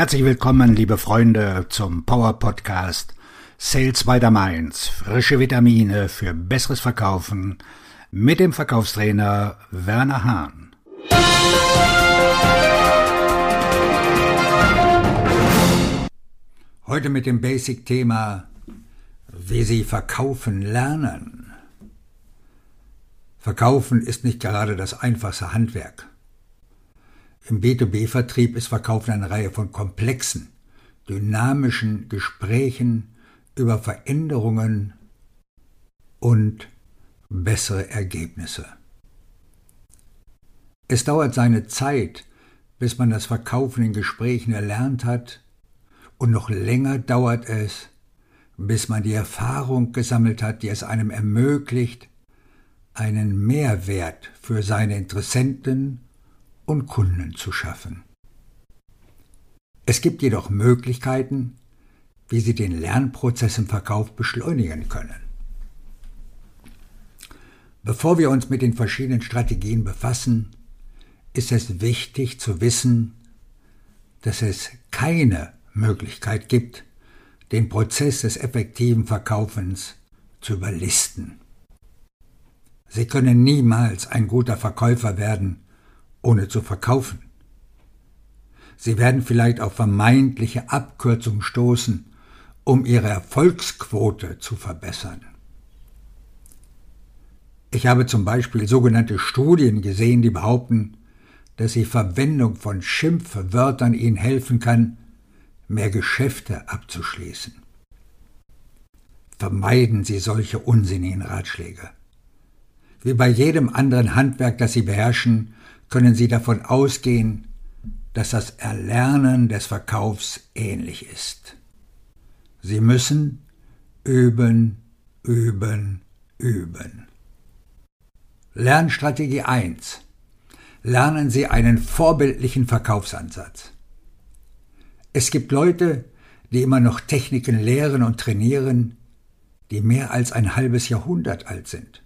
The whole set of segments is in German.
Herzlich willkommen, liebe Freunde, zum Power Podcast Sales by the Mainz. Frische Vitamine für besseres Verkaufen mit dem Verkaufstrainer Werner Hahn. Heute mit dem Basic-Thema, wie Sie verkaufen lernen. Verkaufen ist nicht gerade das einfachste Handwerk. Im B2B-Vertrieb ist Verkaufen eine Reihe von komplexen, dynamischen Gesprächen über Veränderungen und bessere Ergebnisse. Es dauert seine Zeit, bis man das Verkaufen in Gesprächen erlernt hat, und noch länger dauert es, bis man die Erfahrung gesammelt hat, die es einem ermöglicht, einen Mehrwert für seine Interessenten und Kunden zu schaffen. Es gibt jedoch Möglichkeiten, wie Sie den Lernprozess im Verkauf beschleunigen können. Bevor wir uns mit den verschiedenen Strategien befassen, ist es wichtig zu wissen, dass es keine Möglichkeit gibt, den Prozess des effektiven Verkaufens zu überlisten. Sie können niemals ein guter Verkäufer werden, ohne zu verkaufen. Sie werden vielleicht auf vermeintliche Abkürzungen stoßen, um ihre Erfolgsquote zu verbessern. Ich habe zum Beispiel sogenannte Studien gesehen, die behaupten, dass die Verwendung von Schimpfwörtern ihnen helfen kann, mehr Geschäfte abzuschließen. Vermeiden Sie solche unsinnigen Ratschläge. Wie bei jedem anderen Handwerk, das Sie beherrschen, können Sie davon ausgehen, dass das Erlernen des Verkaufs ähnlich ist. Sie müssen üben, üben, üben. Lernstrategie 1. Lernen Sie einen vorbildlichen Verkaufsansatz. Es gibt Leute, die immer noch Techniken lehren und trainieren, die mehr als ein halbes Jahrhundert alt sind.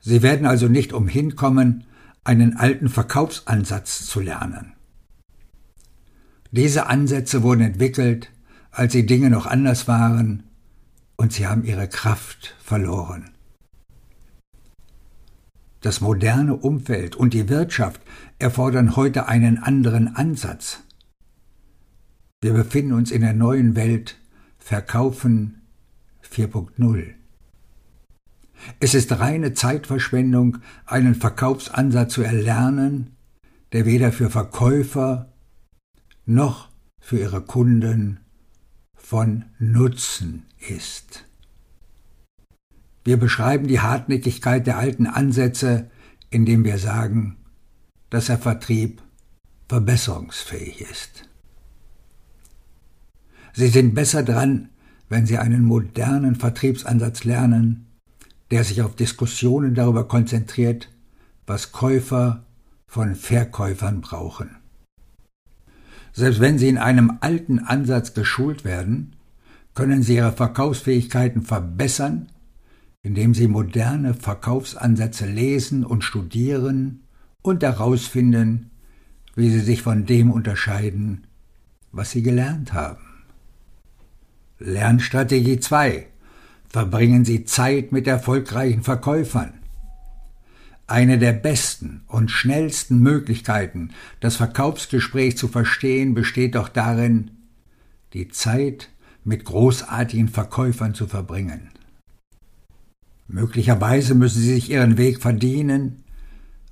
Sie werden also nicht umhin kommen, einen alten Verkaufsansatz zu lernen. Diese Ansätze wurden entwickelt, als die Dinge noch anders waren, und sie haben ihre Kraft verloren. Das moderne Umfeld und die Wirtschaft erfordern heute einen anderen Ansatz. Wir befinden uns in der neuen Welt Verkaufen 4.0. Es ist reine Zeitverschwendung, einen Verkaufsansatz zu erlernen, der weder für Verkäufer noch für ihre Kunden von Nutzen ist. Wir beschreiben die Hartnäckigkeit der alten Ansätze, indem wir sagen, dass der Vertrieb verbesserungsfähig ist. Sie sind besser dran, wenn Sie einen modernen Vertriebsansatz lernen, der sich auf Diskussionen darüber konzentriert, was Käufer von Verkäufern brauchen. Selbst wenn Sie in einem alten Ansatz geschult werden, können Sie Ihre Verkaufsfähigkeiten verbessern, indem Sie moderne Verkaufsansätze lesen und studieren und herausfinden, wie Sie sich von dem unterscheiden, was Sie gelernt haben. Lernstrategie 2 verbringen Sie Zeit mit erfolgreichen Verkäufern. Eine der besten und schnellsten Möglichkeiten, das Verkaufsgespräch zu verstehen, besteht doch darin, die Zeit mit großartigen Verkäufern zu verbringen. Möglicherweise müssen Sie sich Ihren Weg verdienen,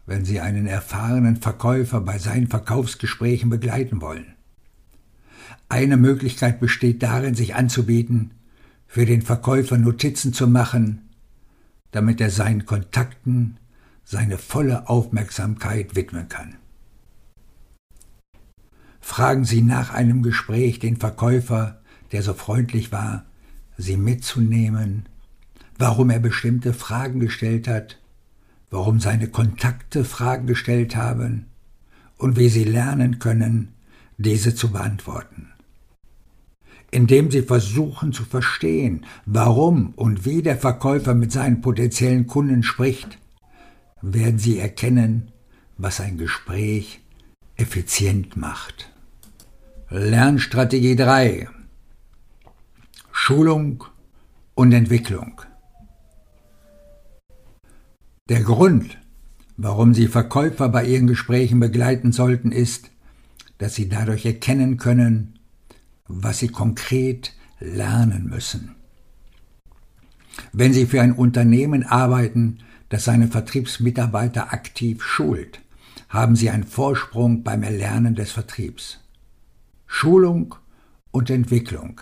wenn Sie einen erfahrenen Verkäufer bei seinen Verkaufsgesprächen begleiten wollen. Eine Möglichkeit besteht darin, sich anzubieten, für den Verkäufer Notizen zu machen, damit er seinen Kontakten seine volle Aufmerksamkeit widmen kann. Fragen Sie nach einem Gespräch den Verkäufer, der so freundlich war, Sie mitzunehmen, warum er bestimmte Fragen gestellt hat, warum seine Kontakte Fragen gestellt haben und wie Sie lernen können, diese zu beantworten indem sie versuchen zu verstehen, warum und wie der Verkäufer mit seinen potenziellen Kunden spricht, werden sie erkennen, was ein Gespräch effizient macht. Lernstrategie 3 Schulung und Entwicklung Der Grund, warum Sie Verkäufer bei Ihren Gesprächen begleiten sollten, ist, dass Sie dadurch erkennen können, was Sie konkret lernen müssen. Wenn Sie für ein Unternehmen arbeiten, das seine Vertriebsmitarbeiter aktiv schult, haben Sie einen Vorsprung beim Erlernen des Vertriebs. Schulung und Entwicklung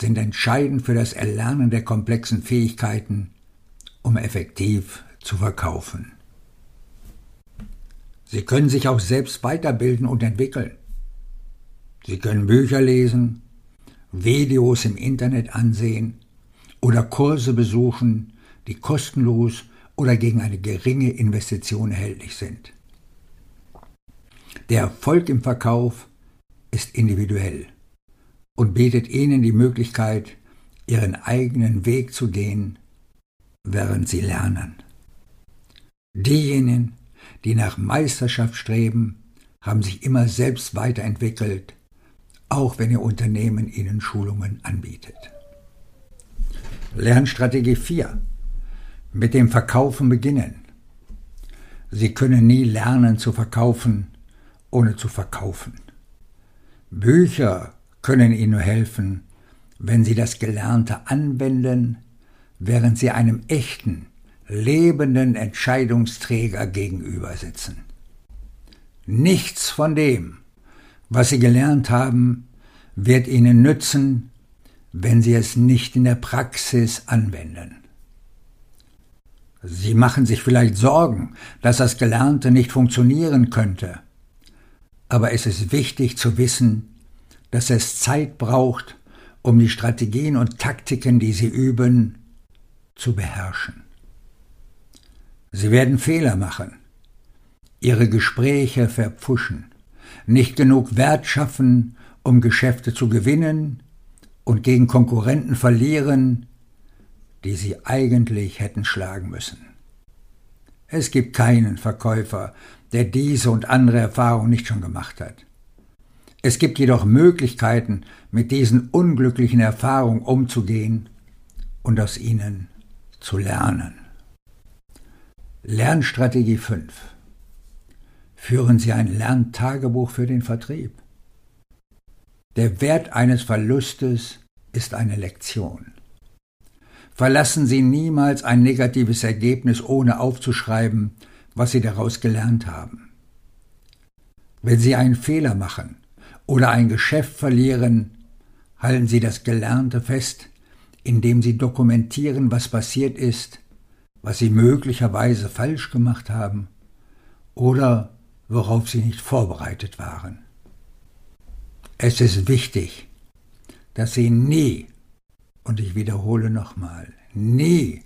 sind entscheidend für das Erlernen der komplexen Fähigkeiten, um effektiv zu verkaufen. Sie können sich auch selbst weiterbilden und entwickeln. Sie können Bücher lesen, Videos im Internet ansehen oder Kurse besuchen, die kostenlos oder gegen eine geringe Investition erhältlich sind. Der Erfolg im Verkauf ist individuell und bietet Ihnen die Möglichkeit, Ihren eigenen Weg zu gehen, während Sie lernen. Diejenigen, die nach Meisterschaft streben, haben sich immer selbst weiterentwickelt, auch wenn Ihr Unternehmen Ihnen Schulungen anbietet. Lernstrategie 4. Mit dem Verkaufen beginnen. Sie können nie lernen zu verkaufen, ohne zu verkaufen. Bücher können Ihnen nur helfen, wenn Sie das Gelernte anwenden, während Sie einem echten, lebenden Entscheidungsträger gegenüber sitzen. Nichts von dem, was Sie gelernt haben, wird Ihnen nützen, wenn Sie es nicht in der Praxis anwenden. Sie machen sich vielleicht Sorgen, dass das Gelernte nicht funktionieren könnte, aber es ist wichtig zu wissen, dass es Zeit braucht, um die Strategien und Taktiken, die Sie üben, zu beherrschen. Sie werden Fehler machen, Ihre Gespräche verpfuschen, nicht genug Wert schaffen, um Geschäfte zu gewinnen und gegen Konkurrenten verlieren, die sie eigentlich hätten schlagen müssen. Es gibt keinen Verkäufer, der diese und andere Erfahrungen nicht schon gemacht hat. Es gibt jedoch Möglichkeiten, mit diesen unglücklichen Erfahrungen umzugehen und aus ihnen zu lernen. Lernstrategie 5. Führen Sie ein Lerntagebuch für den Vertrieb. Der Wert eines Verlustes ist eine Lektion. Verlassen Sie niemals ein negatives Ergebnis, ohne aufzuschreiben, was Sie daraus gelernt haben. Wenn Sie einen Fehler machen oder ein Geschäft verlieren, halten Sie das Gelernte fest, indem Sie dokumentieren, was passiert ist, was Sie möglicherweise falsch gemacht haben oder worauf Sie nicht vorbereitet waren. Es ist wichtig, dass Sie nie, und ich wiederhole nochmal, nie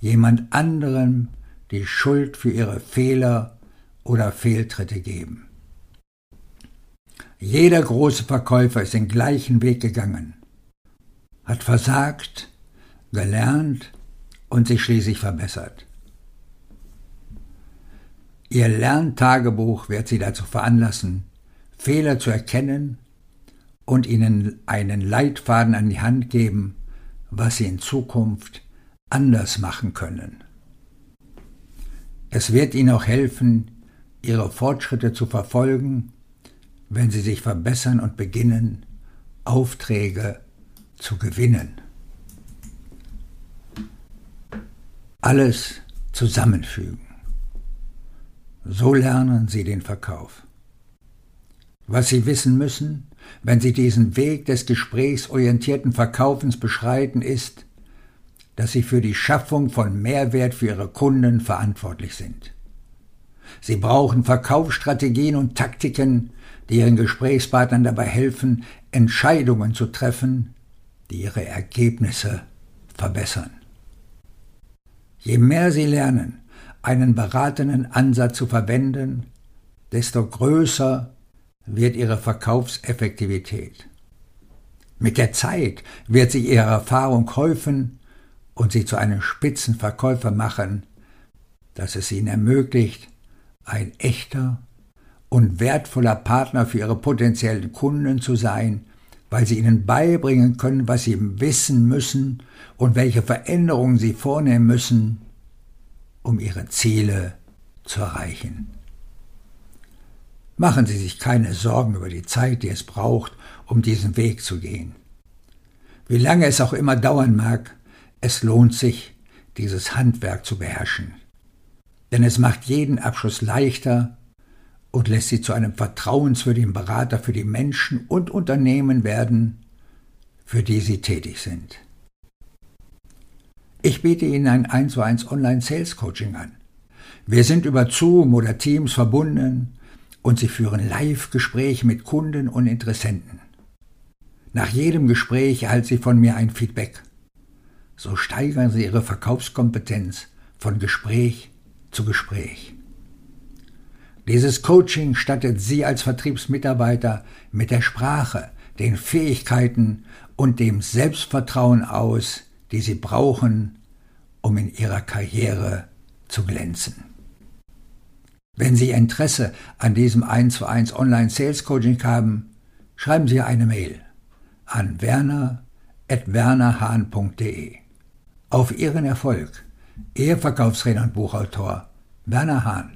jemand anderem die Schuld für Ihre Fehler oder Fehltritte geben. Jeder große Verkäufer ist den gleichen Weg gegangen, hat versagt, gelernt und sich schließlich verbessert. Ihr Lerntagebuch wird Sie dazu veranlassen, Fehler zu erkennen und ihnen einen Leitfaden an die Hand geben, was sie in Zukunft anders machen können. Es wird ihnen auch helfen, ihre Fortschritte zu verfolgen, wenn sie sich verbessern und beginnen, Aufträge zu gewinnen. Alles zusammenfügen. So lernen sie den Verkauf. Was sie wissen müssen, wenn Sie diesen Weg des gesprächsorientierten Verkaufens beschreiten, ist, dass Sie für die Schaffung von Mehrwert für Ihre Kunden verantwortlich sind. Sie brauchen Verkaufsstrategien und Taktiken, die Ihren Gesprächspartnern dabei helfen, Entscheidungen zu treffen, die ihre Ergebnisse verbessern. Je mehr Sie lernen, einen beratenden Ansatz zu verwenden, desto größer wird ihre Verkaufseffektivität. Mit der Zeit wird sich ihre Erfahrung häufen und sie zu einem Spitzenverkäufer machen, das es ihnen ermöglicht, ein echter und wertvoller Partner für ihre potenziellen Kunden zu sein, weil sie ihnen beibringen können, was sie wissen müssen und welche Veränderungen sie vornehmen müssen, um ihre Ziele zu erreichen. Machen Sie sich keine Sorgen über die Zeit, die es braucht, um diesen Weg zu gehen. Wie lange es auch immer dauern mag, es lohnt sich, dieses Handwerk zu beherrschen. Denn es macht jeden Abschluss leichter und lässt sie zu einem vertrauenswürdigen Berater für die Menschen und Unternehmen werden, für die sie tätig sind. Ich biete Ihnen ein 1 zu 1 Online Sales Coaching an. Wir sind über Zoom oder Teams verbunden und Sie führen Live-Gespräche mit Kunden und Interessenten. Nach jedem Gespräch erhalten Sie von mir ein Feedback. So steigern Sie Ihre Verkaufskompetenz von Gespräch zu Gespräch. Dieses Coaching stattet Sie als Vertriebsmitarbeiter mit der Sprache, den Fähigkeiten und dem Selbstvertrauen aus, die Sie brauchen, um in Ihrer Karriere zu glänzen. Wenn Sie Interesse an diesem 1 zu 1 Online Sales Coaching haben, schreiben Sie eine Mail an werner.wernerhahn.de. Auf Ihren Erfolg, Ihr Verkaufsredner und Buchautor Werner Hahn.